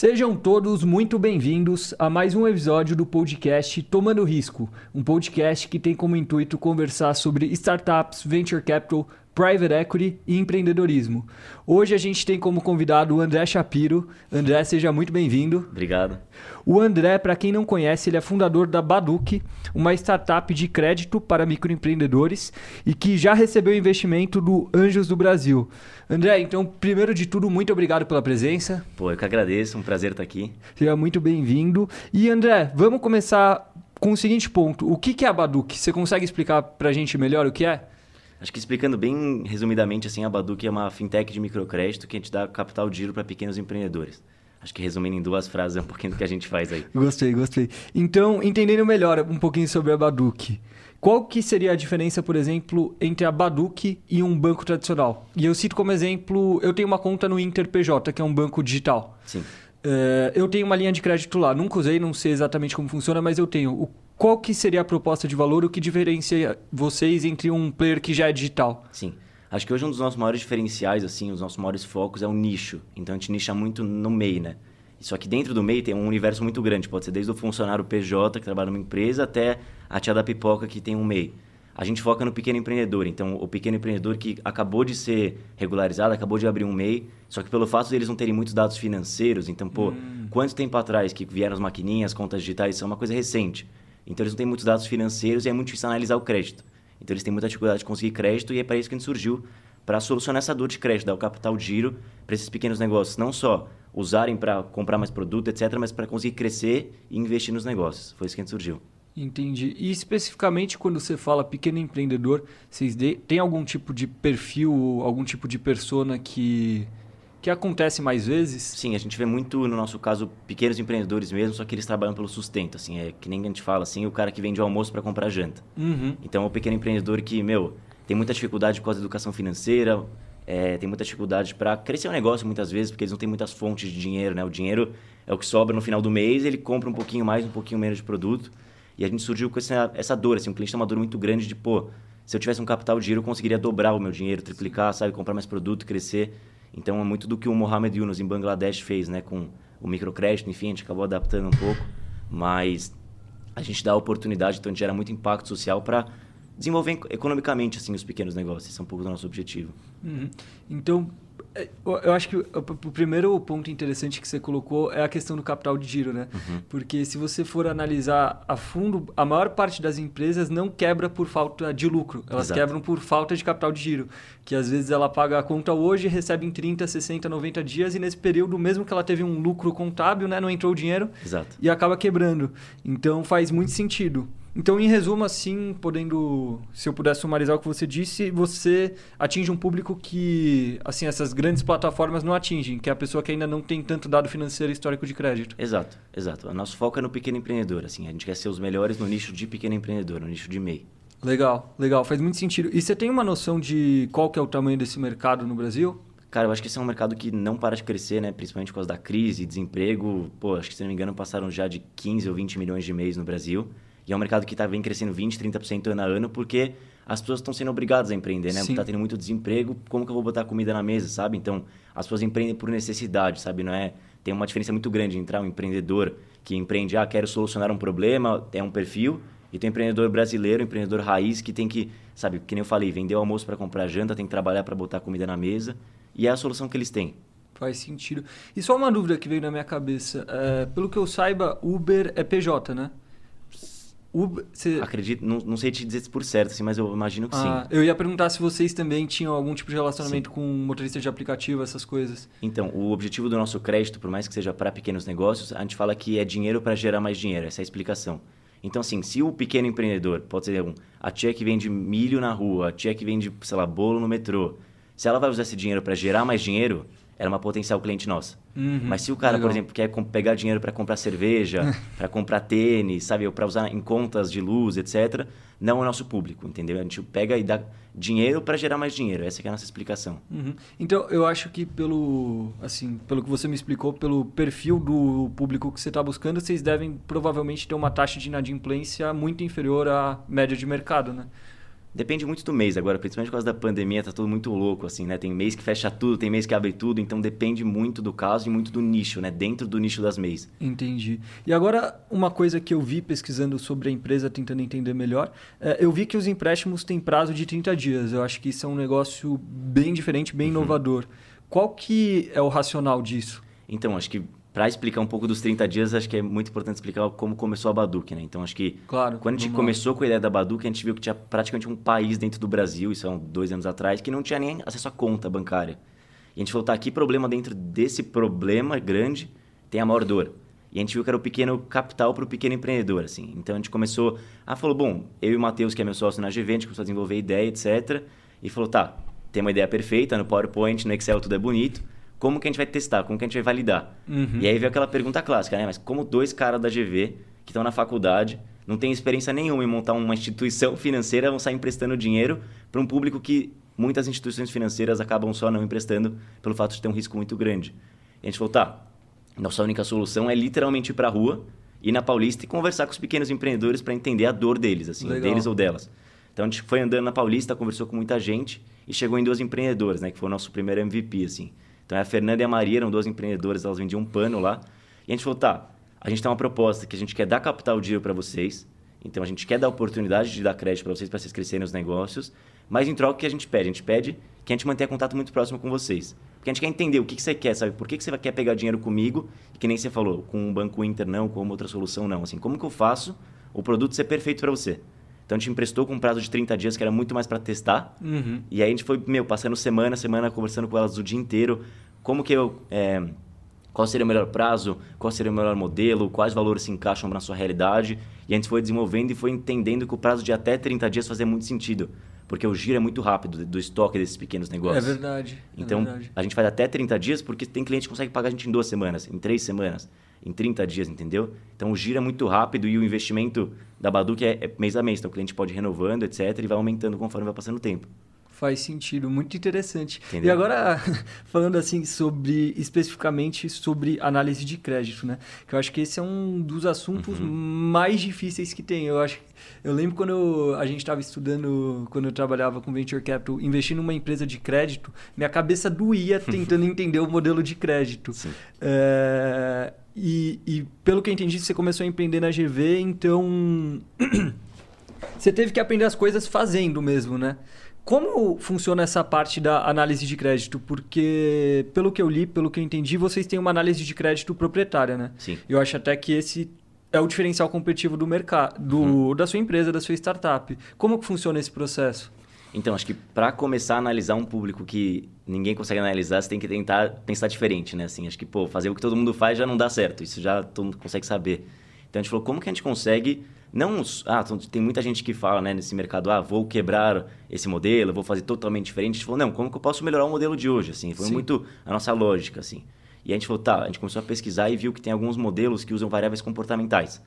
Sejam todos muito bem-vindos a mais um episódio do podcast Tomando Risco, um podcast que tem como intuito conversar sobre startups, venture capital, private equity e empreendedorismo. Hoje a gente tem como convidado o André Shapiro. André, seja muito bem-vindo. Obrigado. O André, para quem não conhece, ele é fundador da Baduc, uma startup de crédito para microempreendedores e que já recebeu investimento do Anjos do Brasil. André, então, primeiro de tudo, muito obrigado pela presença. Pô, eu que agradeço, um prazer estar aqui. Seja muito bem-vindo. E André, vamos começar com o seguinte ponto. O que é a Baduc? Você consegue explicar para a gente melhor o que é? Acho que explicando bem resumidamente, assim, a Baduc é uma fintech de microcrédito que a gente dá capital de giro para pequenos empreendedores. Acho que resumindo em duas frases é um pouquinho do que a gente faz aí. Gostei, gostei. Então, entendendo melhor um pouquinho sobre a Baduc, qual que seria a diferença, por exemplo, entre a Baduc e um banco tradicional? E eu cito como exemplo, eu tenho uma conta no InterPJ, que é um banco digital. Sim. É, eu tenho uma linha de crédito lá, nunca usei, não sei exatamente como funciona, mas eu tenho. O, qual que seria a proposta de valor, o que diferencia vocês entre um player que já é digital? Sim. Acho que hoje um dos nossos maiores diferenciais, assim, os nossos maiores focos é o nicho. Então a gente nicha muito no MEI, né? Só que dentro do MEI tem um universo muito grande. Pode ser desde o funcionário PJ, que trabalha numa empresa, até a tia da pipoca, que tem um MEI. A gente foca no pequeno empreendedor. Então, o pequeno empreendedor que acabou de ser regularizado, acabou de abrir um MEI, só que pelo fato de eles não terem muitos dados financeiros, então, pô, hum. quanto tempo atrás que vieram as maquininhas, contas digitais, isso é uma coisa recente. Então, eles não têm muitos dados financeiros e é muito difícil analisar o crédito. Então, eles têm muita dificuldade de conseguir crédito e é para isso que a gente surgiu, para solucionar essa dor de crédito, dar o capital giro para esses pequenos negócios. Não só usarem para comprar mais produto, etc., mas para conseguir crescer e investir nos negócios. Foi isso que a gente surgiu. Entendi. E especificamente quando você fala pequeno empreendedor, vocês de... tem algum tipo de perfil, algum tipo de persona que que acontece mais vezes? Sim, a gente vê muito, no nosso caso, pequenos empreendedores mesmo, só que eles trabalham pelo sustento, assim, é que nem a gente fala, assim, o cara que vende o almoço para comprar janta. Uhum. Então, é o pequeno empreendedor que, meu, tem muita dificuldade com a educação financeira, é, tem muita dificuldade para crescer o um negócio muitas vezes, porque eles não têm muitas fontes de dinheiro, né? O dinheiro é o que sobra no final do mês, ele compra um pouquinho mais, um pouquinho menos de produto. E a gente surgiu com essa, essa dor, assim, um cliente tem uma dor muito grande de, pô, se eu tivesse um capital de dinheiro, eu conseguiria dobrar o meu dinheiro, triplicar, sabe? Comprar mais produto, crescer. Então, é muito do que o Mohamed Yunus em Bangladesh fez, né? Com o microcrédito, enfim, a gente acabou adaptando um pouco. Mas a gente dá a oportunidade, então a gente gera muito impacto social para desenvolver economicamente assim os pequenos negócios. Esse é um pouco do nosso objetivo. Uhum. Então, eu acho que o primeiro ponto interessante que você colocou é a questão do capital de giro, né? Uhum. Porque se você for analisar a fundo, a maior parte das empresas não quebra por falta de lucro, elas Exato. quebram por falta de capital de giro. Que às vezes ela paga a conta hoje, recebe em 30, 60, 90 dias e nesse período, mesmo que ela teve um lucro contábil, né, não entrou o dinheiro Exato. e acaba quebrando. Então faz muito sentido. Então, em resumo, assim, podendo, se eu pudesse sumarizar o que você disse, você atinge um público que, assim, essas grandes plataformas não atingem, que é a pessoa que ainda não tem tanto dado financeiro histórico de crédito. Exato, exato. O nosso foco é no pequeno empreendedor, assim, a gente quer ser os melhores no nicho de pequeno empreendedor, no nicho de MEI. Legal, legal, faz muito sentido. E você tem uma noção de qual que é o tamanho desse mercado no Brasil? Cara, eu acho que esse é um mercado que não para de crescer, né? Principalmente por causa da crise, desemprego. Pô, acho que se não me engano passaram já de 15 ou 20 milhões de MEIs no Brasil. E é um mercado que está vem crescendo 20%, 30% ano a ano, porque as pessoas estão sendo obrigadas a empreender, né? Está tendo muito desemprego, como que eu vou botar comida na mesa, sabe? Então, as pessoas empreendem por necessidade, sabe? Não é... Tem uma diferença muito grande entre um empreendedor que empreende, ah, quero solucionar um problema, é um perfil, e tem um empreendedor brasileiro, um empreendedor raiz, que tem que, sabe, que nem eu falei, vender o almoço para comprar janta, tem que trabalhar para botar comida na mesa, e é a solução que eles têm. Faz sentido. E só uma dúvida que veio na minha cabeça. É, pelo que eu saiba, Uber é PJ, né? Você... Acredito, não, não sei te dizer por certo, assim, mas eu imagino que ah, sim. Eu ia perguntar se vocês também tinham algum tipo de relacionamento sim. com motoristas de aplicativo, essas coisas. Então, o objetivo do nosso crédito, por mais que seja para pequenos negócios, a gente fala que é dinheiro para gerar mais dinheiro, essa é a explicação. Então, assim, se o pequeno empreendedor, pode ser um, a tia que vende milho na rua, a tia que vende, sei lá, bolo no metrô, se ela vai usar esse dinheiro para gerar mais dinheiro, era uma potencial cliente nossa. Uhum, Mas se o cara, legal. por exemplo, quer pegar dinheiro para comprar cerveja, para comprar tênis, sabe, para usar em contas de luz, etc., não é o nosso público, entendeu? A gente pega e dá dinheiro para gerar mais dinheiro. Essa é a nossa explicação. Uhum. Então, eu acho que pelo, assim, pelo que você me explicou, pelo perfil do público que você está buscando, vocês devem provavelmente ter uma taxa de inadimplência muito inferior à média de mercado, né? Depende muito do mês agora, principalmente por causa da pandemia, tá tudo muito louco, assim, né? Tem mês que fecha tudo, tem mês que abre tudo, então depende muito do caso e muito do nicho, né? Dentro do nicho das mês. Entendi. E agora, uma coisa que eu vi pesquisando sobre a empresa, tentando entender melhor, é, eu vi que os empréstimos têm prazo de 30 dias. Eu acho que isso é um negócio bem diferente, bem uhum. inovador. Qual que é o racional disso? Então, acho que para explicar um pouco dos 30 dias, acho que é muito importante explicar como começou a Baduc, né? Então, acho que claro, quando a gente começou com a ideia da Baduc, a gente viu que tinha praticamente um país dentro do Brasil, isso há dois anos atrás, que não tinha nem acesso à conta bancária. E a gente falou, tá, que problema dentro desse problema grande tem a maior dor? E a gente viu que era o pequeno capital para o pequeno empreendedor, assim. Então, a gente começou... Ah, falou, bom, eu e o Matheus, que é meu sócio na GV, a gente começou a desenvolver ideia, etc. E falou, tá, tem uma ideia perfeita, no PowerPoint, no Excel tudo é bonito como que a gente vai testar, como que a gente vai validar. Uhum. E aí veio aquela pergunta clássica, né? Mas como dois caras da GV que estão na faculdade, não têm experiência nenhuma em montar uma instituição financeira, vão sair emprestando dinheiro para um público que muitas instituições financeiras acabam só não emprestando pelo fato de ter um risco muito grande. E a gente falou, tá, nossa única solução é literalmente ir para a rua, ir na Paulista e conversar com os pequenos empreendedores para entender a dor deles, assim, Legal. deles ou delas. Então a gente foi andando na Paulista, conversou com muita gente e chegou em duas empreendedoras, né, que foi o nosso primeiro MVP, assim. Então a Fernanda e a Maria eram duas empreendedoras, elas vendiam um pano lá. E a gente falou, tá, a gente tem uma proposta que a gente quer dar capital dinheiro para vocês. Então a gente quer dar oportunidade de dar crédito para vocês, para vocês crescerem os negócios. Mas em troca o que a gente pede? A gente pede que a gente mantenha contato muito próximo com vocês. Porque a gente quer entender o que, que você quer, sabe? Por que, que você quer pegar dinheiro comigo, que nem você falou, com um banco Inter não, com outra solução não. Assim, como que eu faço o produto ser perfeito para você? Então a gente emprestou com um prazo de 30 dias, que era muito mais para testar. Uhum. E aí a gente foi, meu, passando semana, semana, conversando com elas o dia inteiro como que eu... É, qual seria o melhor prazo, qual seria o melhor modelo, quais valores se encaixam na sua realidade. E a gente foi desenvolvendo e foi entendendo que o prazo de até 30 dias fazia muito sentido. Porque o giro é muito rápido do estoque desses pequenos negócios. É verdade. É então, é verdade. a gente faz até 30 dias porque tem cliente que consegue pagar a gente em duas semanas, em três semanas, em 30 dias, entendeu? Então, o giro é muito rápido e o investimento da Baduc é, é mês a mês. Então, o cliente pode ir renovando, etc. E vai aumentando conforme vai passando o tempo. Faz sentido, muito interessante. Entendeu? E agora, falando assim sobre, especificamente sobre análise de crédito, né? Que eu acho que esse é um dos assuntos uhum. mais difíceis que tem. Eu acho eu lembro quando eu, a gente estava estudando, quando eu trabalhava com Venture Capital, investir numa empresa de crédito, minha cabeça doía tentando entender o modelo de crédito. É, e, e, pelo que eu entendi, você começou a empreender na GV, então você teve que aprender as coisas fazendo mesmo, né? Como funciona essa parte da análise de crédito? Porque, pelo que eu li, pelo que eu entendi, vocês têm uma análise de crédito proprietária, né? Sim. Eu acho até que esse é o diferencial competitivo do mercado, do, uhum. da sua empresa, da sua startup. Como que funciona esse processo? Então, acho que para começar a analisar um público que ninguém consegue analisar, você tem que tentar pensar diferente, né? Assim, acho que, pô, fazer o que todo mundo faz já não dá certo. Isso já todo mundo consegue saber. Então, a gente falou, como que a gente consegue não, ah, tem muita gente que fala, né, nesse mercado, ah, vou quebrar esse modelo, vou fazer totalmente diferente. A gente falou, não, como que eu posso melhorar o modelo de hoje, assim? Foi Sim. muito a nossa lógica, assim. E a gente falou, tá, a gente começou a pesquisar e viu que tem alguns modelos que usam variáveis comportamentais.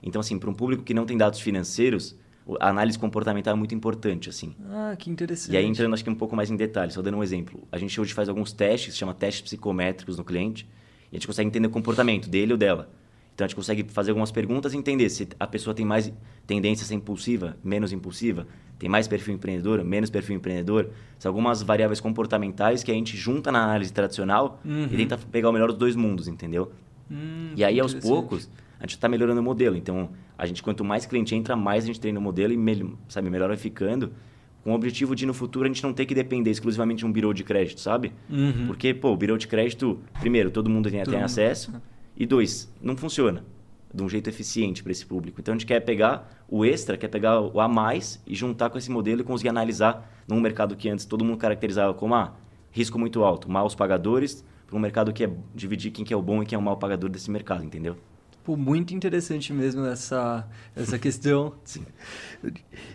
Então, assim, para um público que não tem dados financeiros, a análise comportamental é muito importante, assim. Ah, que interessante. E aí, entrando acho que um pouco mais em detalhes, só dando um exemplo. A gente hoje faz alguns testes, chama testes psicométricos no cliente, e a gente consegue entender o comportamento dele ou dela. Então a gente consegue fazer algumas perguntas e entender se a pessoa tem mais tendência a ser impulsiva, menos impulsiva, tem mais perfil empreendedor, menos perfil empreendedor. São algumas variáveis comportamentais que a gente junta na análise tradicional uhum. e tenta pegar o melhor dos dois mundos, entendeu? Hum, e aí aos poucos a gente está melhorando o modelo. Então a gente quanto mais cliente entra, mais a gente treina o modelo e me, sabe melhor vai ficando com o objetivo de no futuro a gente não ter que depender exclusivamente de um birô de crédito, sabe? Uhum. Porque, pô, o birô de crédito, primeiro, todo mundo tem, tem acesso. E dois, não funciona de um jeito eficiente para esse público. Então a gente quer pegar o extra, quer pegar o a mais e juntar com esse modelo e conseguir analisar num mercado que antes todo mundo caracterizava como ah, risco muito alto, maus pagadores, para um mercado que é dividir quem que é o bom e quem é o mau pagador desse mercado, entendeu? Pô, muito interessante mesmo essa, essa questão. Sim.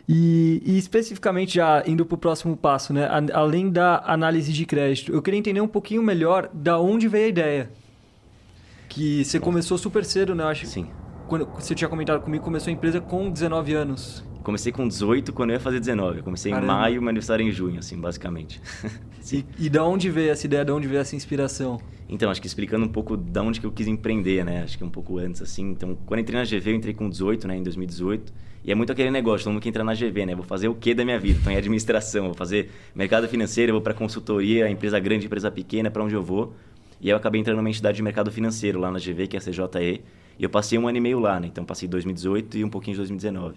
E, e, especificamente já indo para o próximo passo, né? além da análise de crédito, eu queria entender um pouquinho melhor da onde veio a ideia. Que você começou super cedo, né? Eu acho Sim. Quando você tinha comentado comigo, começou a empresa com 19 anos. Comecei com 18 quando eu ia fazer 19. comecei Caramba. em maio, meu aniversário em junho, assim, basicamente. e, e da onde veio essa ideia, de onde veio essa inspiração? Então, acho que explicando um pouco de onde que eu quis empreender, né? Acho que um pouco antes, assim. Então, quando entrei na GV, eu entrei com 18, né? Em 2018. E é muito aquele negócio, todo mundo que entra na GV, né? Vou fazer o que da minha vida? Estou em administração, vou fazer mercado financeiro, vou para consultoria, empresa grande, empresa pequena, para onde eu vou. E aí eu acabei entrando numa entidade de mercado financeiro lá na GV, que é a CJE. E eu passei um ano e meio lá, né? Então, passei 2018 e um pouquinho de 2019.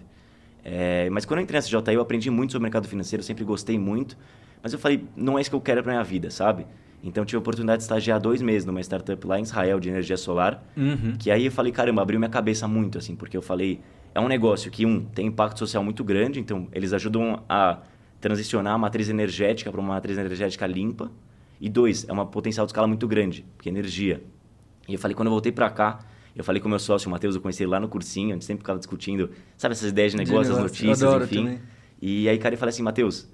É, mas quando eu entrei na CJE, eu aprendi muito sobre mercado financeiro, sempre gostei muito. Mas eu falei, não é isso que eu quero para minha vida, sabe? Então, tive a oportunidade de estagiar dois meses numa startup lá em Israel de energia solar. Uhum. Que aí eu falei, caramba, abriu minha cabeça muito, assim, porque eu falei, é um negócio que, um, tem impacto social muito grande, então eles ajudam a transicionar a matriz energética para uma matriz energética limpa. E dois, é uma potencial de escala muito grande, porque é energia. E eu falei, quando eu voltei para cá, eu falei com o meu sócio, o Matheus, eu conheci ele lá no cursinho, a gente sempre ficava discutindo, sabe, essas ideias de negócio, de as notícias, enfim. Também. E aí, cara, eu falei assim, Matheus,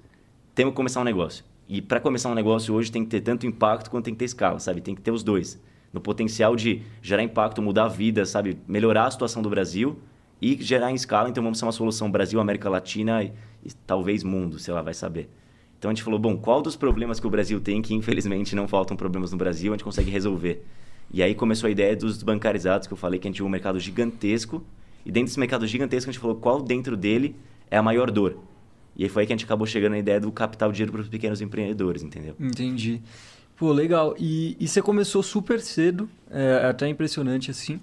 temos que começar um negócio. E para começar um negócio hoje tem que ter tanto impacto quanto tem que ter escala, sabe? Tem que ter os dois. No potencial de gerar impacto, mudar a vida, sabe? Melhorar a situação do Brasil e gerar em escala. Então vamos ser uma solução Brasil, América Latina e, e talvez mundo, sei lá, vai saber. Então a gente falou, bom, qual dos problemas que o Brasil tem, que infelizmente não faltam problemas no Brasil, a gente consegue resolver? E aí começou a ideia dos bancarizados, que eu falei que a gente tinha um mercado gigantesco. E dentro desse mercado gigantesco a gente falou qual dentro dele é a maior dor. E aí foi aí que a gente acabou chegando na ideia do capital dinheiro para os pequenos empreendedores, entendeu? Entendi. Pô, legal. E, e você começou super cedo, é até impressionante assim.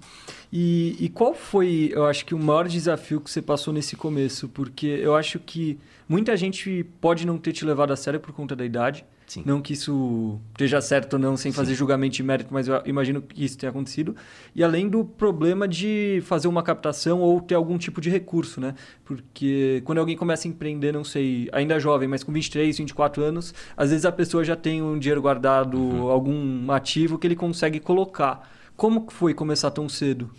E, e qual foi, eu acho que o maior desafio que você passou nesse começo? Porque eu acho que muita gente pode não ter te levado a sério por conta da idade. Sim. Não que isso esteja certo ou não, sem Sim. fazer julgamento de mérito, mas eu imagino que isso tenha acontecido. E além do problema de fazer uma captação ou ter algum tipo de recurso, né? Porque quando alguém começa a empreender, não sei, ainda jovem, mas com 23, 24 anos, às vezes a pessoa já tem um dinheiro guardado, Uhum. algum ativo que ele consegue colocar. Como foi começar tão cedo?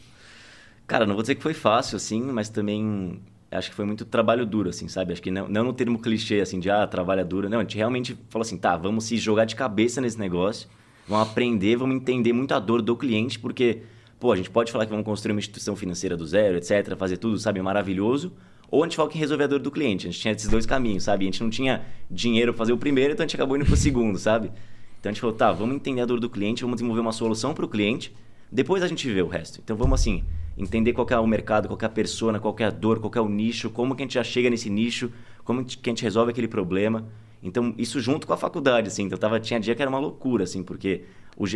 Cara, não vou dizer que foi fácil, assim, mas também acho que foi muito trabalho duro, assim, sabe? Acho que não, não no termo clichê, assim, de, ah, trabalha duro. Não, a gente realmente falou assim, tá, vamos se jogar de cabeça nesse negócio, vamos aprender, vamos entender muito a dor do cliente, porque, pô, a gente pode falar que vamos construir uma instituição financeira do zero, etc., fazer tudo, sabe, maravilhoso, ou a gente fala que resolver a dor do cliente. A gente tinha esses dois caminhos, sabe? A gente não tinha dinheiro para fazer o primeiro, então a gente acabou indo pro segundo, sabe? Então a gente falou, tá, vamos entender a dor do cliente, vamos desenvolver uma solução para o cliente, depois a gente vê o resto. Então vamos assim, entender qual é o mercado, qual é a persona, qual que é a dor, qual que é o nicho, como que a gente já chega nesse nicho, como que a gente resolve aquele problema. Então isso junto com a faculdade, assim. Então tava, tinha dia que era uma loucura, assim, porque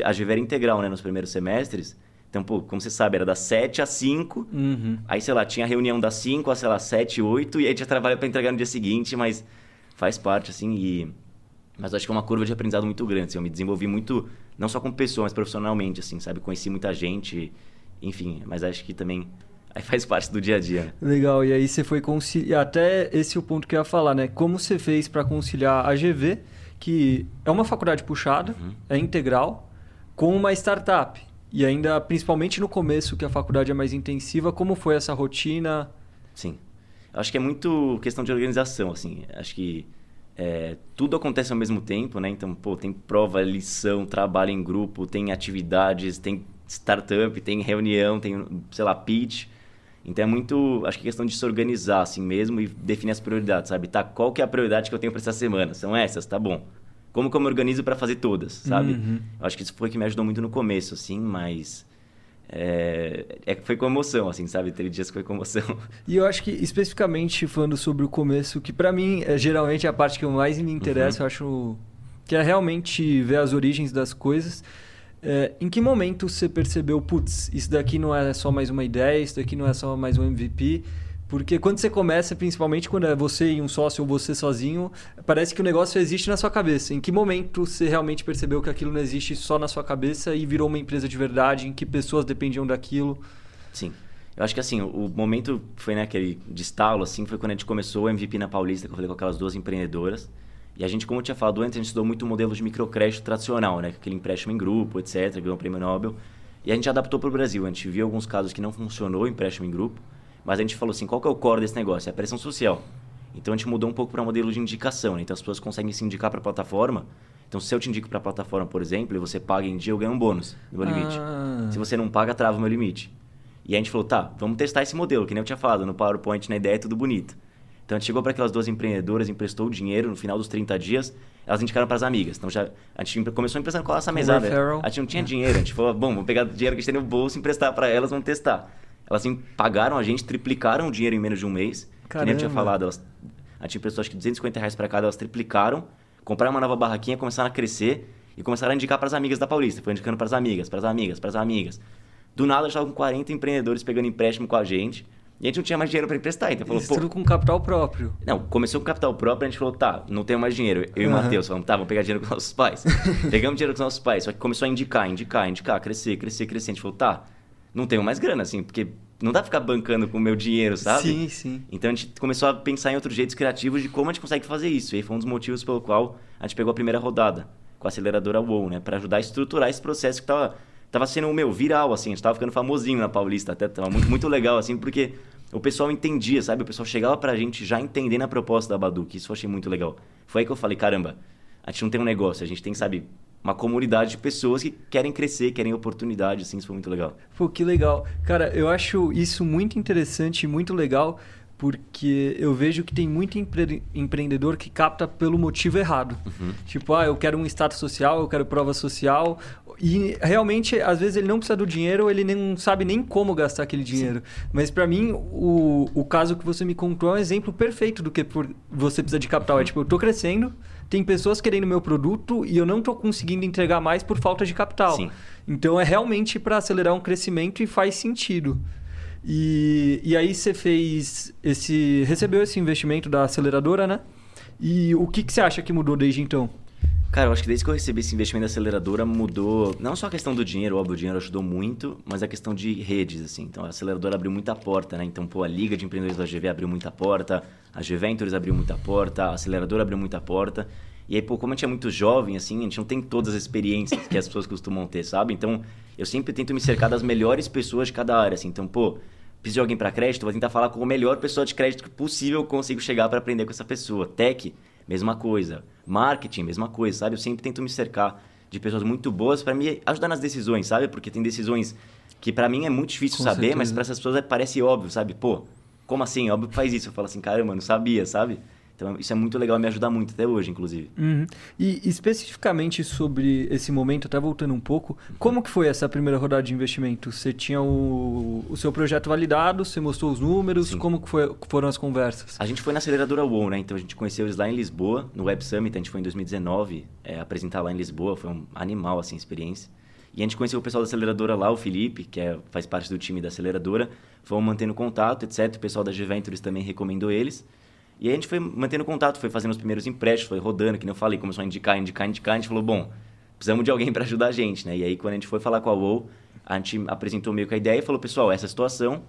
a GV era integral, né, nos primeiros semestres. Então, pô, como você sabe, era das 7 às 5. Uhum. Aí, sei lá, tinha reunião das 5 às, sei lá, 7, 8, e aí tinha trabalho para entregar no dia seguinte, mas faz parte, assim, e... Mas acho que é uma curva de aprendizado muito grande, assim, eu me desenvolvi muito, não só como pessoa, mas profissionalmente, assim, sabe? Conheci muita gente, enfim, mas acho que também aí faz parte do dia a dia. Legal, e aí você foi conciliar. Até esse é o ponto que eu ia falar, né? Como você fez para conciliar a GV, que é uma faculdade puxada, Uhum. é integral, com uma startup. E ainda, principalmente no começo, que a faculdade é mais intensiva, como foi essa rotina? Sim. Acho que é muito questão de organização, assim. Acho que é, tudo acontece ao mesmo tempo, né? Então, pô, tem prova, lição, trabalho em grupo, tem atividades, tem startup, tem reunião, tem, sei lá, pitch. Então é muito, acho que questão de se organizar assim mesmo e definir as prioridades, sabe? Tá, qual que é a prioridade que eu tenho para essa semana? São essas, tá bom. Como que eu me organizo para fazer todas, sabe? Uhum. Eu acho que isso foi que me ajudou muito no começo, assim, mas é, é foi com emoção, assim, sabe? Teve dias que foi com emoção. E eu acho que, especificamente falando sobre o começo, que para mim é geralmente a parte que eu mais me interessa, eu acho que é realmente ver as origens das coisas. É, em que momento você percebeu, putz, isso daqui não é só mais uma ideia, isso daqui não é só mais um MVP? Porque quando você começa, principalmente quando é você e um sócio ou você sozinho, parece que o negócio existe na sua cabeça. Em que momento você realmente percebeu que aquilo não existe só na sua cabeça e virou uma empresa de verdade, em que pessoas dependiam daquilo? Sim. Eu acho que assim, o momento foi né, aquele de estalo, assim, foi quando a gente começou o MVP na Paulista, que eu falei com aquelas duas empreendedoras. E a gente, como eu tinha falado antes, a gente estudou muito o modelo de microcrédito tradicional, né? Aquele empréstimo em grupo, etc., ganhou o prêmio Nobel. E a gente adaptou para o Brasil. A gente viu alguns casos que não funcionou o empréstimo em grupo, mas a gente falou assim, qual que é o core desse negócio? É a pressão social. Então a gente mudou um pouco para um modelo de indicação, né? Então as pessoas conseguem se indicar para a plataforma. Então se eu te indico para a plataforma, por exemplo, e você paga em dia, eu ganho um bônus no meu limite. Ah. Se você não paga, trava o meu limite. E a gente falou, tá, vamos testar esse modelo, que nem eu tinha falado, no PowerPoint, na ideia é tudo bonito. Então a gente chegou para aquelas duas empreendedoras, emprestou o dinheiro no final dos 30 dias, elas indicaram para as amigas. Então já a gente começou emprestando com essa mesada. A gente não tinha dinheiro, a gente falou, bom, vamos pegar o dinheiro que a gente tem no bolso, emprestar para elas, vamos testar. Elas assim, pagaram a gente, triplicaram o dinheiro em menos de um mês. Que nem eu tinha Caramba. falado, elas, a gente emprestou acho que 250 reais para cada, elas triplicaram, compraram uma nova barraquinha, começaram a crescer e começaram a indicar para as amigas da Paulista. Foi indicando para as amigas, para as amigas, para as amigas. Do nada, já estava com 40 empreendedores pegando empréstimo com a gente. E a gente não tinha mais dinheiro para emprestar. Então falou, Isso tudo com capital próprio. não, começou com capital próprio, a gente falou, tá, não tenho mais dinheiro. Eu e o. Matheus falamos, tá, vamos pegar dinheiro com os nossos pais. Pegamos dinheiro com os nossos pais, só que começou a indicar, indicar, indicar, crescer, crescer, crescer. A gente falou, tá, não tenho mais grana, assim, porque não dá pra ficar bancando com o meu dinheiro, sabe? Sim, sim. Então a gente começou a pensar em outros jeitos criativos de como a gente consegue fazer isso. E aí foi um dos motivos pelo qual a gente pegou a primeira rodada com a aceleradora WOW, né? Pra ajudar a estruturar esse processo que tava, tava sendo, meu, viral, assim. A gente tava ficando famosinho na Paulista até. Tava muito, muito legal, assim, porque o pessoal entendia, sabe? O pessoal chegava pra gente já entendendo a proposta da Baduc. Isso eu achei muito legal. Foi aí que eu falei, caramba, a gente não tem um negócio, a gente tem, sabe, uma comunidade de pessoas que querem crescer, querem oportunidade, assim. Isso foi muito legal. Pô, que legal. Cara, eu acho isso muito interessante e muito legal, porque eu vejo que tem muito empre- empreendedor que capta pelo motivo errado. Tipo, ah, eu quero um status social, eu quero prova social. E realmente, às vezes, ele não precisa do dinheiro, ele não sabe nem como gastar aquele dinheiro. Mas para mim, o, o caso que você me contou é um exemplo perfeito do que por- você precisa de capital. É tipo, eu tô crescendo, tem pessoas querendo meu produto e eu não tô conseguindo entregar mais por falta de capital. Sim. Então é realmente para acelerar um crescimento e faz sentido. E, e aí você fez esse. recebeu esse investimento da aceleradora, né? E o que, que você acha que mudou desde então? Cara, eu acho que desde que eu recebi esse investimento da aceleradora mudou não só a questão do dinheiro, óbvio, o dinheiro ajudou muito, mas a questão de redes, assim. Então a aceleradora abriu muita porta, né? Então, pô, a Liga de Empreendedores da GV abriu muita porta, a G Ventures abriu muita porta, a aceleradora abriu muita porta. E aí, pô, como a gente é muito jovem, assim, a gente não tem todas as experiências que as pessoas costumam ter, sabe? Então, eu sempre tento me cercar das melhores pessoas de cada área, assim. Então, pô, preciso de alguém para crédito, vou tentar falar com a melhor pessoa de crédito possível que eu consigo chegar para aprender com essa pessoa. Tech, mesma coisa. Marketing, mesma coisa, sabe? Eu sempre tento me cercar de pessoas muito boas para me ajudar nas decisões, sabe? Porque tem decisões que para mim é muito difícil Com saber, mas certeza. para essas pessoas é- parece óbvio, sabe? Pô, como assim? Óbvio que faz isso. Eu falo assim, caramba, não sabia, sabe? Então isso é muito legal, me ajuda muito até hoje, inclusive. Uhum. E especificamente sobre esse momento, até voltando um pouco, como que foi essa primeira rodada de investimento? Você tinha o, o seu projeto validado, você mostrou os números, Sim. como que foi- foram as conversas? A gente foi na aceleradora WOW, né? Então a gente conheceu eles lá em Lisboa, no Web Summit, a gente foi em 2019 é, apresentar lá em Lisboa, foi um animal assim experiência. E a gente conheceu o pessoal da aceleradora lá, o Felipe, que é, faz parte do time da aceleradora, fomos mantendo contato, etc. O pessoal da G-Ventures também recomendou eles. E aí a gente foi mantendo contato, foi fazendo os primeiros empréstimos, foi rodando, que nem eu falei, começou a indicar, indicar, indicar, a gente falou, bom, precisamos de alguém para ajudar a gente, né? E aí quando a gente foi falar com a WOW, a gente apresentou meio que a ideia e falou, pessoal, essa é a situação,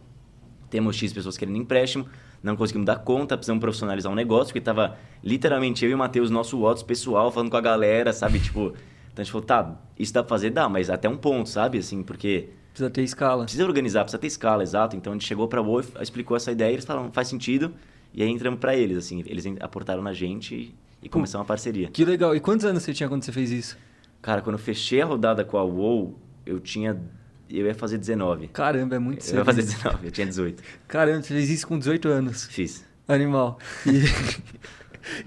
temos X pessoas querendo empréstimo, não conseguimos dar conta, precisamos profissionalizar o negócio, porque tava literalmente eu e o Matheus, nosso Whats pessoal, falando com a galera, sabe? Tipo, então a gente falou, tá, isso dá pra fazer? Dá, mas até um ponto, sabe? Assim, porque Precisa ter escala. precisa organizar, precisa ter escala, exato. Então a gente chegou pra Wolf, explicou essa ideia, eles falaram, faz sentido, e aí entramos pra eles, assim, eles aportaram na gente e, começamos uma parceria. Que legal. E quantos anos você tinha quando você fez isso? Cara, quando eu fechei a rodada com a WoW, eu tinha. Eu ia fazer 19. Caramba, é muito Eu cedo. ia fazer 19, eu tinha 18. Caramba, você fez isso com 18 anos. Fiz. Animal. E,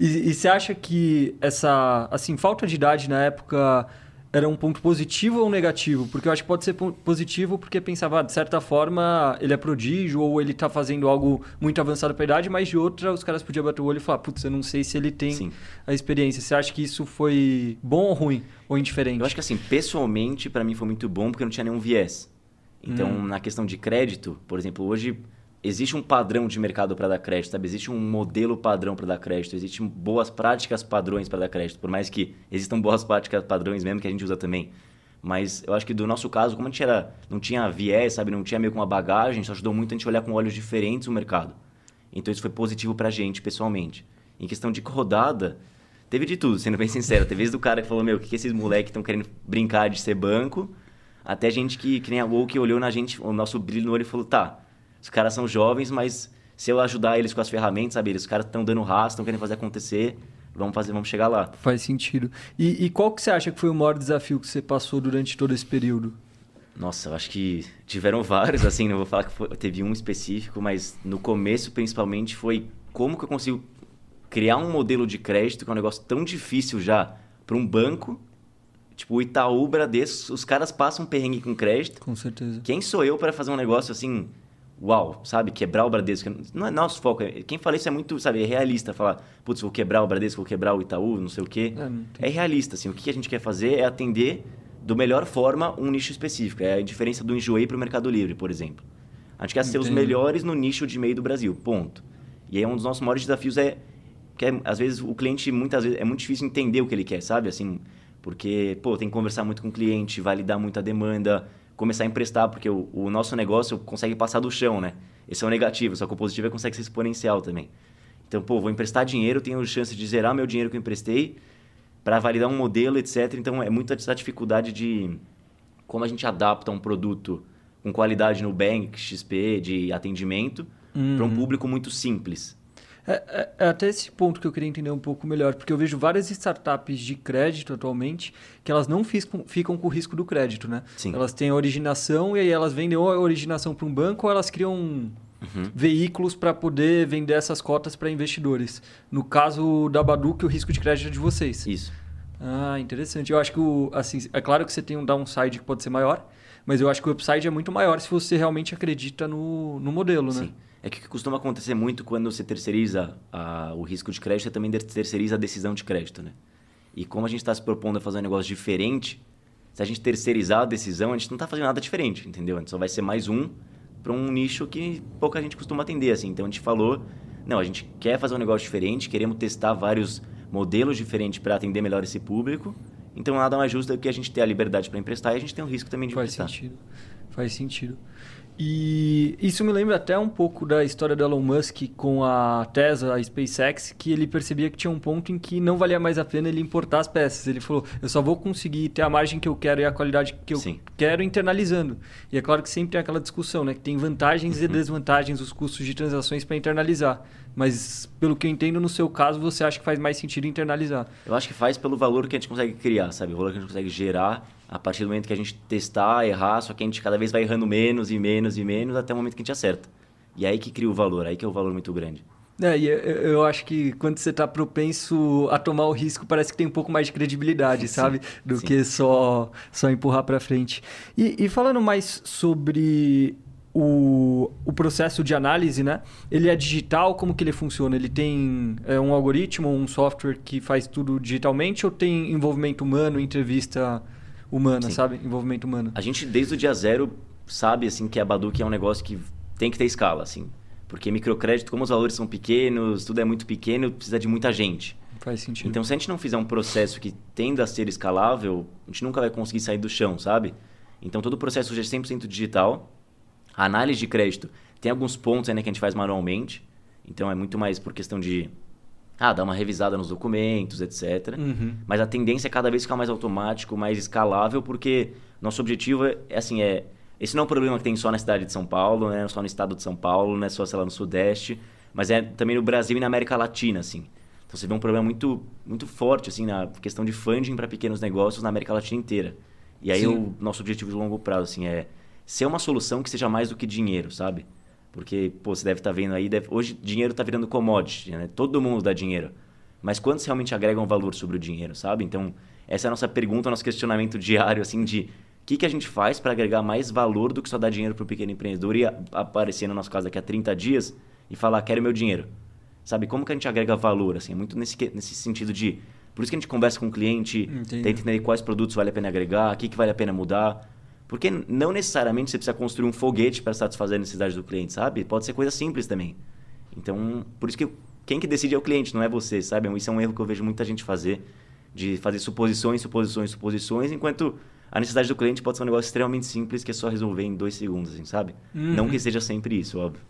e, e você acha que essa, assim, falta de idade na época era um ponto positivo ou negativo? Porque eu acho que pode ser po- positivo porque pensava, ah, de certa forma, ele é prodígio ou ele tá fazendo algo muito avançado pra idade, mas de outra os caras podiam bater o olho e falar, putz, eu não sei se ele tem Sim. a experiência. Você acha que isso foi bom ou ruim? Ou indiferente? Eu acho que assim, pessoalmente, pra mim foi muito bom porque não tinha nenhum viés. Então, Hum. na questão de crédito, por exemplo, hoje existe um padrão de mercado para dar crédito, sabe? Existe um modelo padrão para dar crédito, existem boas práticas padrões para dar crédito, por mais que existam boas práticas padrões mesmo que a gente usa também. Mas eu acho que do nosso caso, como a gente era, não tinha viés, sabe, não tinha meio com uma bagagem, isso ajudou muito a gente a olhar com olhos diferentes o mercado. Então isso foi positivo pra gente pessoalmente. Em questão de rodada, teve de tudo, sendo bem sincero. Teve desde o cara que falou, meu, o que, que esses moleques estão querendo brincar de ser banco, até gente que, que nem a WoW, que olhou na gente, o nosso brilho no olho e falou, tá, os caras são jovens, mas se eu ajudar eles com as ferramentas, sabe, eles, os caras estão dando raça, estão querendo fazer acontecer, vamos fazer, vamos chegar lá. Faz sentido. E, e qual que você acha que foi o maior desafio que você passou durante todo esse período? Nossa, eu acho que tiveram vários, assim, não vou falar que foi- teve um específico, mas no começo, principalmente, foi como que eu consigo criar um modelo de crédito que é um negócio tão difícil já para um banco, tipo o Itaú, Bradesco, os caras passam um perrengue com crédito. Com certeza. Quem sou eu para fazer um negócio assim, uau, sabe? Quebrar o Bradesco. Não é nosso foco. é- Quem fala isso é muito, sabe, é realista. Falar, putz, vou quebrar o Bradesco, vou quebrar o Itaú, não sei o quê. É, É realista, assim. O que a gente quer fazer é atender do melhor forma um nicho específico. É a diferença do Enjoei para o Mercado Livre, por exemplo. A gente quer ser os melhores no nicho de meio do Brasil, ponto. E aí um dos nossos maiores desafios é que é, às vezes o cliente muitas vezes é muito difícil entender o que ele quer, sabe? Assim, porque pô, tem que conversar muito com o cliente, validar muita demanda, começar a emprestar, porque o, o nosso negócio consegue passar do chão, né? Esse é o negativo, só que o positivo é que consegue ser exponencial também. Então, pô, vou emprestar dinheiro, tenho chance de zerar meu dinheiro que eu emprestei para validar um modelo, etc. Então, é muita essa dificuldade de como a gente adapta um produto com qualidade no Bank, XP, de atendimento, para um público muito simples. É, é- é até esse ponto que eu queria entender um pouco melhor, porque eu vejo várias startups de crédito atualmente que elas não fiscam- ficam com o risco do crédito, né? Sim. Elas têm originação e aí elas vendem ou a originação para um banco ou elas criam Uhum. veículos para poder vender essas cotas para investidores. No caso da Badu, que o risco de crédito é de vocês. Isso. Ah, interessante. Eu acho que o, assim, é claro que você tem um downside que pode ser maior, mas eu acho que o upside é muito maior se você realmente acredita no, no modelo, né? Sim. É que costuma acontecer muito quando você terceiriza a- o risco de crédito, você também terceiriza a decisão de crédito, né? E como a gente está se propondo a fazer um negócio diferente, se a gente terceirizar a decisão, a gente não está fazendo nada diferente, entendeu? A gente só vai ser mais um para um nicho que pouca gente costuma atender, assim. Então a gente falou, não, a gente quer fazer um negócio diferente, queremos testar vários modelos diferentes para atender melhor esse público. Então nada mais justo do que a gente ter a liberdade para emprestar e a gente tem o risco também de Faz emprestar. sentido. Faz sentido. E isso me lembra até um pouco da história do Elon Musk com a Tesla, a SpaceX, que ele percebia que tinha um ponto em que não valia mais a pena ele importar as peças. Ele falou: eu só vou conseguir ter a margem que eu quero e a qualidade que eu Sim. quero internalizando. E é claro que sempre tem aquela discussão, né? Que tem vantagens Uhum. e desvantagens, os custos de transações para internalizar. Mas, pelo que eu entendo, no seu caso, você acha que faz mais sentido internalizar. Eu acho que faz pelo valor que a gente consegue criar, sabe? O valor que a gente consegue gerar a partir do momento que a gente testar, errar, só que a gente cada vez vai errando menos e menos e menos até o momento que a gente acerta. E aí que cria o valor, aí que é o valor muito grande. É, e eu, acho que quando você está propenso a tomar o risco, parece que tem um pouco mais de credibilidade, Sim, sabe? Do sim. que só, só empurrar para frente. E, e falando mais sobre o, o processo de análise, né? Ele é digital, como que ele funciona? Ele tem é, um algoritmo, um software que faz tudo digitalmente ou tem envolvimento humano, entrevista humana, Sim. sabe? Envolvimento humano. A gente, desde o dia zero, sabe assim que a Baduc é um negócio que tem que ter escala, assim. Porque microcrédito, como os valores são pequenos, tudo é muito pequeno, precisa de muita gente. Faz sentido. Então, se a gente não fizer um processo que tenda a ser escalável, a gente nunca vai conseguir sair do chão, sabe? Então, todo o processo hoje é 100% digital. A análise de crédito tem alguns pontos ainda que a gente faz manualmente. Então, é muito mais por questão de ah, dar uma revisada nos documentos, etc. Uhum. Mas a tendência é cada vez ficar mais automático, mais escalável, porque nosso objetivo é, é assim, é... Esse não é um problema que tem só na cidade de São Paulo, né? só no estado de São Paulo, não é só, sei lá, no Sudeste, mas é também no Brasil e na América Latina, assim. Então você vê um problema muito, muito forte, assim, na questão de funding para pequenos negócios na América Latina inteira. E aí Sim. o nosso objetivo de longo prazo, assim, é ser uma solução que seja mais do que dinheiro, sabe? Porque, pô, você deve estar vendo aí, deve- hoje dinheiro está virando commodity, né? Todo mundo dá dinheiro. Mas quantos realmente agregam valor sobre o dinheiro, sabe? Então, essa é a nossa pergunta, o nosso questionamento diário, assim, de o que, que a gente faz para agregar mais valor do que só dar dinheiro para o pequeno empreendedor e aparecer, no nosso caso, daqui a 30 dias e falar, quero meu dinheiro. Sabe? Como que a gente agrega valor, assim? É muito nesse, nesse sentido de... Por isso que a gente conversa com o cliente, Entendi. tenta entender quais produtos vale a pena agregar, o que, que vale a pena mudar. Porque não necessariamente você precisa construir um foguete para satisfazer a necessidade do cliente, sabe? Pode ser coisa simples também. Então, por isso que quem que decide é o cliente, não é você, sabe? Isso é um erro que eu vejo muita gente fazer, de fazer suposições, suposições, suposições, enquanto a necessidade do cliente pode ser um negócio extremamente simples que é só resolver em dois segundos, assim, sabe? Uhum. Não que seja sempre isso, óbvio.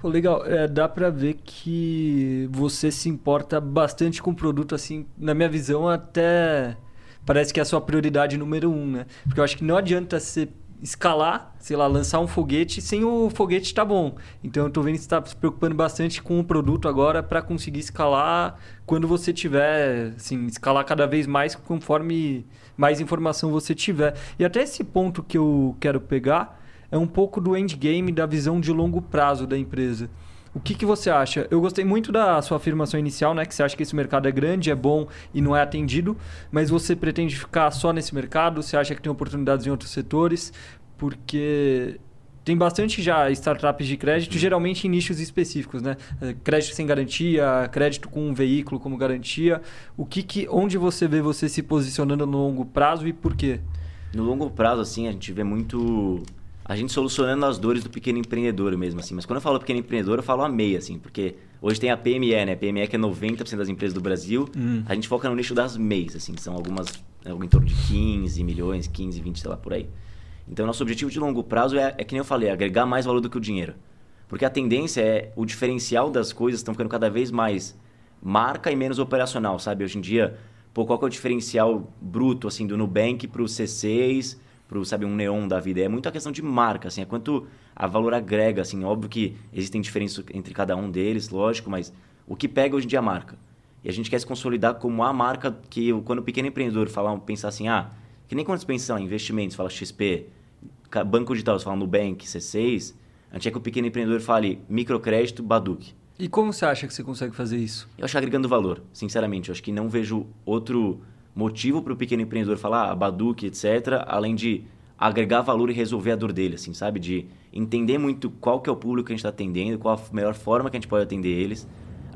Pô, legal. É, dá pra ver que você se importa bastante com o produto, assim, na minha visão, até parece que é a sua prioridade número um, né? Porque eu acho que não adianta você escalar, sei lá, lançar um foguete sem o foguete tá bom. Então eu tô vendo que você tá se preocupando bastante com o produto agora para conseguir escalar quando você tiver, assim, escalar cada vez mais conforme mais informação você tiver. E até esse ponto que eu quero pegar é um pouco do endgame da visão de longo prazo da empresa. O que, que você acha? Eu gostei muito da sua afirmação inicial, né? Que você acha que esse mercado é grande, é bom e não é atendido, mas você pretende ficar só nesse mercado? Você acha que tem oportunidades em outros setores? Porque tem bastante já startups de crédito, geralmente em nichos específicos, né? É, crédito sem garantia, crédito com um veículo como garantia. O que, que onde você vê você se posicionando no longo prazo e por quê? No longo prazo, assim, a gente vê muito a gente solucionando as dores do pequeno empreendedor mesmo, assim. Mas quando eu falo pequeno empreendedor, eu falo a meia, assim, porque hoje tem a PME, né? A PME que é 90% das empresas do Brasil. Hum. A gente foca no nicho das MEIs, assim, que são algumas, algo em torno de 15 milhões, 15, 20, sei lá, por aí. Então, nosso objetivo de longo prazo é, é que nem eu falei, agregar mais valor do que o dinheiro. Porque a tendência é o diferencial das coisas estão ficando cada vez mais marca e menos operacional, sabe? Hoje em dia, pô, qual que é o diferencial bruto, assim, do Nubank para o C6, para o, sabe, um neon da vida? É muito a questão de marca, assim, é quanto a valor agrega, assim. Óbvio que existem diferenças entre cada um deles, lógico, mas o que pega hoje em dia é a marca. E a gente quer se consolidar como a marca que, quando o pequeno empreendedor falar, pensar assim, ah, que nem quando você pensa em investimentos, fala XP, banco digital, você fala Nubank, C6, a gente quer que o pequeno empreendedor fale microcrédito, Baduc. E como você acha que você consegue fazer isso? Eu acho agregando valor, sinceramente. Eu acho que não vejo outro motivo para o pequeno empreendedor falar ah, Baduc, etc., além de agregar valor e resolver a dor dele, assim, sabe? De entender muito qual que é o público que a gente está atendendo, qual a melhor forma que a gente pode atender eles.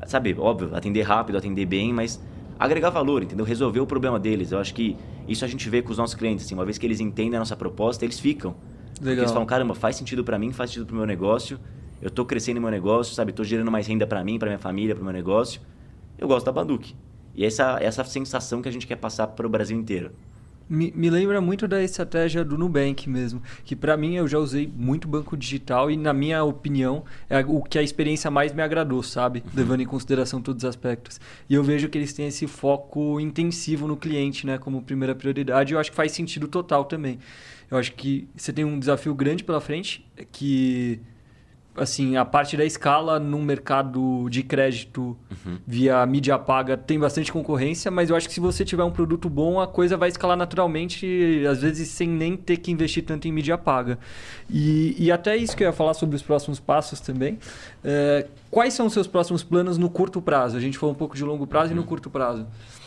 Sabe, óbvio, atender rápido, atender bem, mas agregar valor, entendeu? Resolver o problema deles. Eu acho que isso a gente vê com os nossos clientes, assim, uma vez que eles entendem a nossa proposta, eles ficam. Legal. Eles falam, caramba, faz sentido para mim, faz sentido para o meu negócio, eu estou crescendo no meu negócio, sabe? Estou gerando mais renda para mim, para minha família, para o meu negócio. Eu gosto da Baduc. E essa essa sensação que a gente quer passar para o Brasil inteiro. Me, me, lembra muito da estratégia do Nubank mesmo, que para mim eu já usei muito banco digital e na minha opinião é o que a experiência mais me agradou, sabe? Uhum. Levando em consideração todos os aspectos. E eu vejo que eles têm esse foco intensivo no cliente, né, como primeira prioridade, e eu acho que faz sentido total também. Eu acho que você tem um desafio grande pela frente, que assim, a parte da escala no mercado de crédito uhum. via mídia paga tem bastante concorrência, mas eu acho que se você tiver um produto bom, a coisa vai escalar naturalmente, às vezes sem nem ter que investir tanto em mídia paga. E, e até isso que eu ia falar sobre os próximos passos também. É, quais são os seus próximos planos no curto prazo? A gente falou um pouco de longo prazo uhum. e no curto prazo.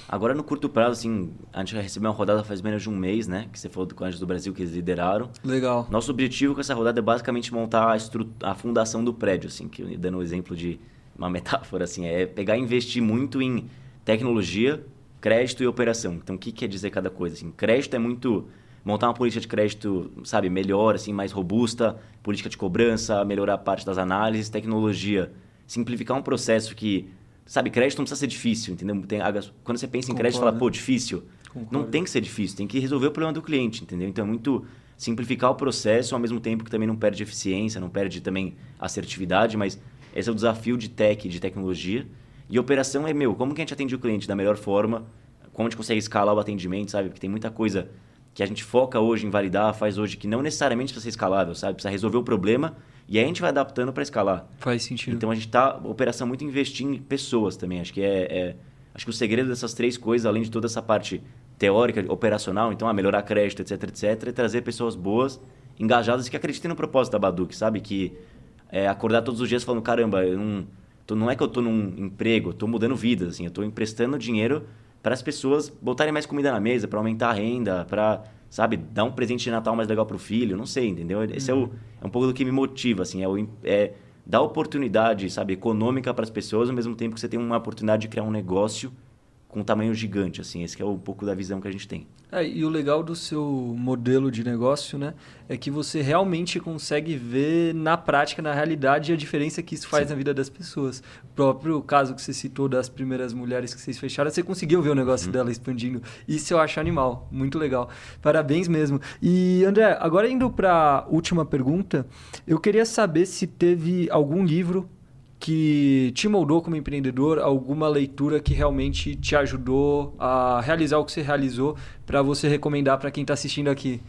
Agora, no curto prazo, assim, a gente recebeu uma rodada faz menos de um mês, né? Que você falou do Cândido do Brasil, que eles lideraram. Legal. Nosso objetivo com essa rodada é basicamente montar a, estru... a fundação do prédio, assim, que dando um exemplo de uma metáfora, assim, é pegar e investir muito em tecnologia, crédito e operação. Então, o que quer dizer cada coisa? Assim, crédito é muito montar uma política de crédito, sabe, melhor, assim, mais robusta, política de cobrança, melhorar a parte das análises, tecnologia, simplificar um processo que Sabe, crédito não precisa ser difícil, entendeu? Tem, quando você pensa em crédito, fala, pô, difícil. Concordo. Não tem que ser difícil, tem que resolver o problema do cliente, entendeu? Então é muito simplificar o processo, ao mesmo tempo que também não perde eficiência, não perde também assertividade, mas esse é o desafio de tech, de tecnologia. E operação é, meu, como que a gente atende o cliente da melhor forma, como a gente consegue escalar o atendimento, sabe? Porque tem muita coisa que a gente foca hoje em validar, faz hoje, que não necessariamente precisa ser escalável, sabe? Precisa resolver o problema e aí a gente vai adaptando para escalar. Faz sentido. Então a gente está, operação muito investir em pessoas também. Acho que é, é, acho que o segredo dessas três coisas, além de toda essa parte teórica, operacional, então a melhorar crédito, etc, etc, é trazer pessoas boas, engajadas que acreditem no propósito da Baduc, sabe? Que é, acordar todos os dias falando, caramba, eu não, tô, não é que eu estou num emprego, estou mudando vidas, assim, eu estou emprestando dinheiro para as pessoas botarem mais comida na mesa, para aumentar a renda, para sabe, dar um presente de Natal mais legal pro filho, não sei, entendeu? Esse uhum. é, o, é um pouco do que me motiva, assim, é, o, é dar oportunidade, sabe, econômica para as pessoas, ao mesmo tempo que você tem uma oportunidade de criar um negócio com um tamanho gigante, assim. Esse é um pouco da visão que a gente tem. É, e o legal do seu modelo de negócio, né, é que você realmente consegue ver na prática, na realidade, a diferença que isso faz Sim. na vida das pessoas. O próprio caso que você citou das primeiras mulheres que vocês fecharam, você conseguiu ver o negócio uhum. dela expandindo. Isso eu acho animal, muito legal. Parabéns mesmo. E André, agora indo para a última pergunta, eu queria saber se teve algum livro que te moldou como empreendedor, alguma leitura que realmente te ajudou a realizar o que você realizou para você recomendar para quem está assistindo aqui?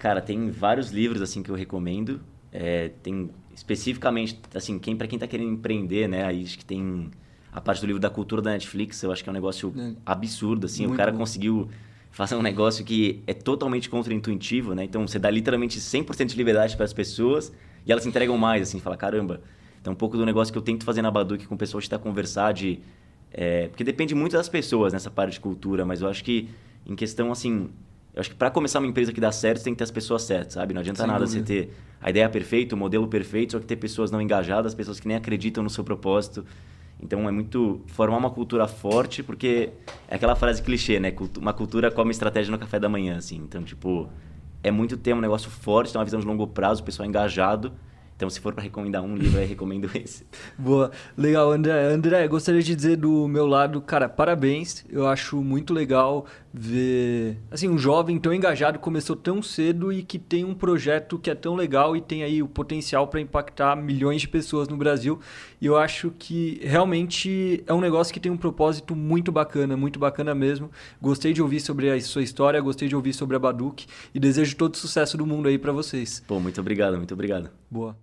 Cara, tem vários livros assim que eu recomendo. É, tem especificamente assim quem para quem está querendo empreender, né? Aí acho que tem a parte do livro da cultura da Netflix. Eu acho que é um negócio é. absurdo assim. Muito o cara bom. conseguiu fazer um negócio que é totalmente contraintuitivo, né? Então você dá literalmente 100% de liberdade para as pessoas e elas entregam mais assim. Fala caramba Então, um pouco do negócio que eu tento fazer na Baduque com pessoas que está conversar de... É, porque depende muito das pessoas nessa parte de cultura, mas eu acho que em questão, assim... Eu acho que para começar uma empresa que dá certo, você tem que ter as pessoas certas, sabe? Não adianta Sem nada dúvida. você ter a ideia perfeita, o modelo perfeito, só que ter pessoas não engajadas, pessoas que nem acreditam no seu propósito. Então é muito formar uma cultura forte, porque é aquela frase clichê, né? Uma cultura come estratégia no café da manhã, assim. Então, tipo, é muito ter um negócio forte, ter uma visão de longo prazo, o pessoal engajado então, se for para recomendar um livro, eu recomendo esse. Boa. Legal, André. André, gostaria de dizer do meu lado, cara, parabéns. Eu acho muito legal ver, assim, um jovem tão engajado, começou tão cedo e que tem um projeto que é tão legal e tem aí o potencial para impactar milhões de pessoas no Brasil. E eu acho que realmente é um negócio que tem um propósito muito bacana, muito bacana mesmo. Gostei de ouvir sobre a sua história, gostei de ouvir sobre a Baduque e desejo todo o sucesso do mundo aí para vocês. Pô, muito obrigado, muito obrigado. Boa.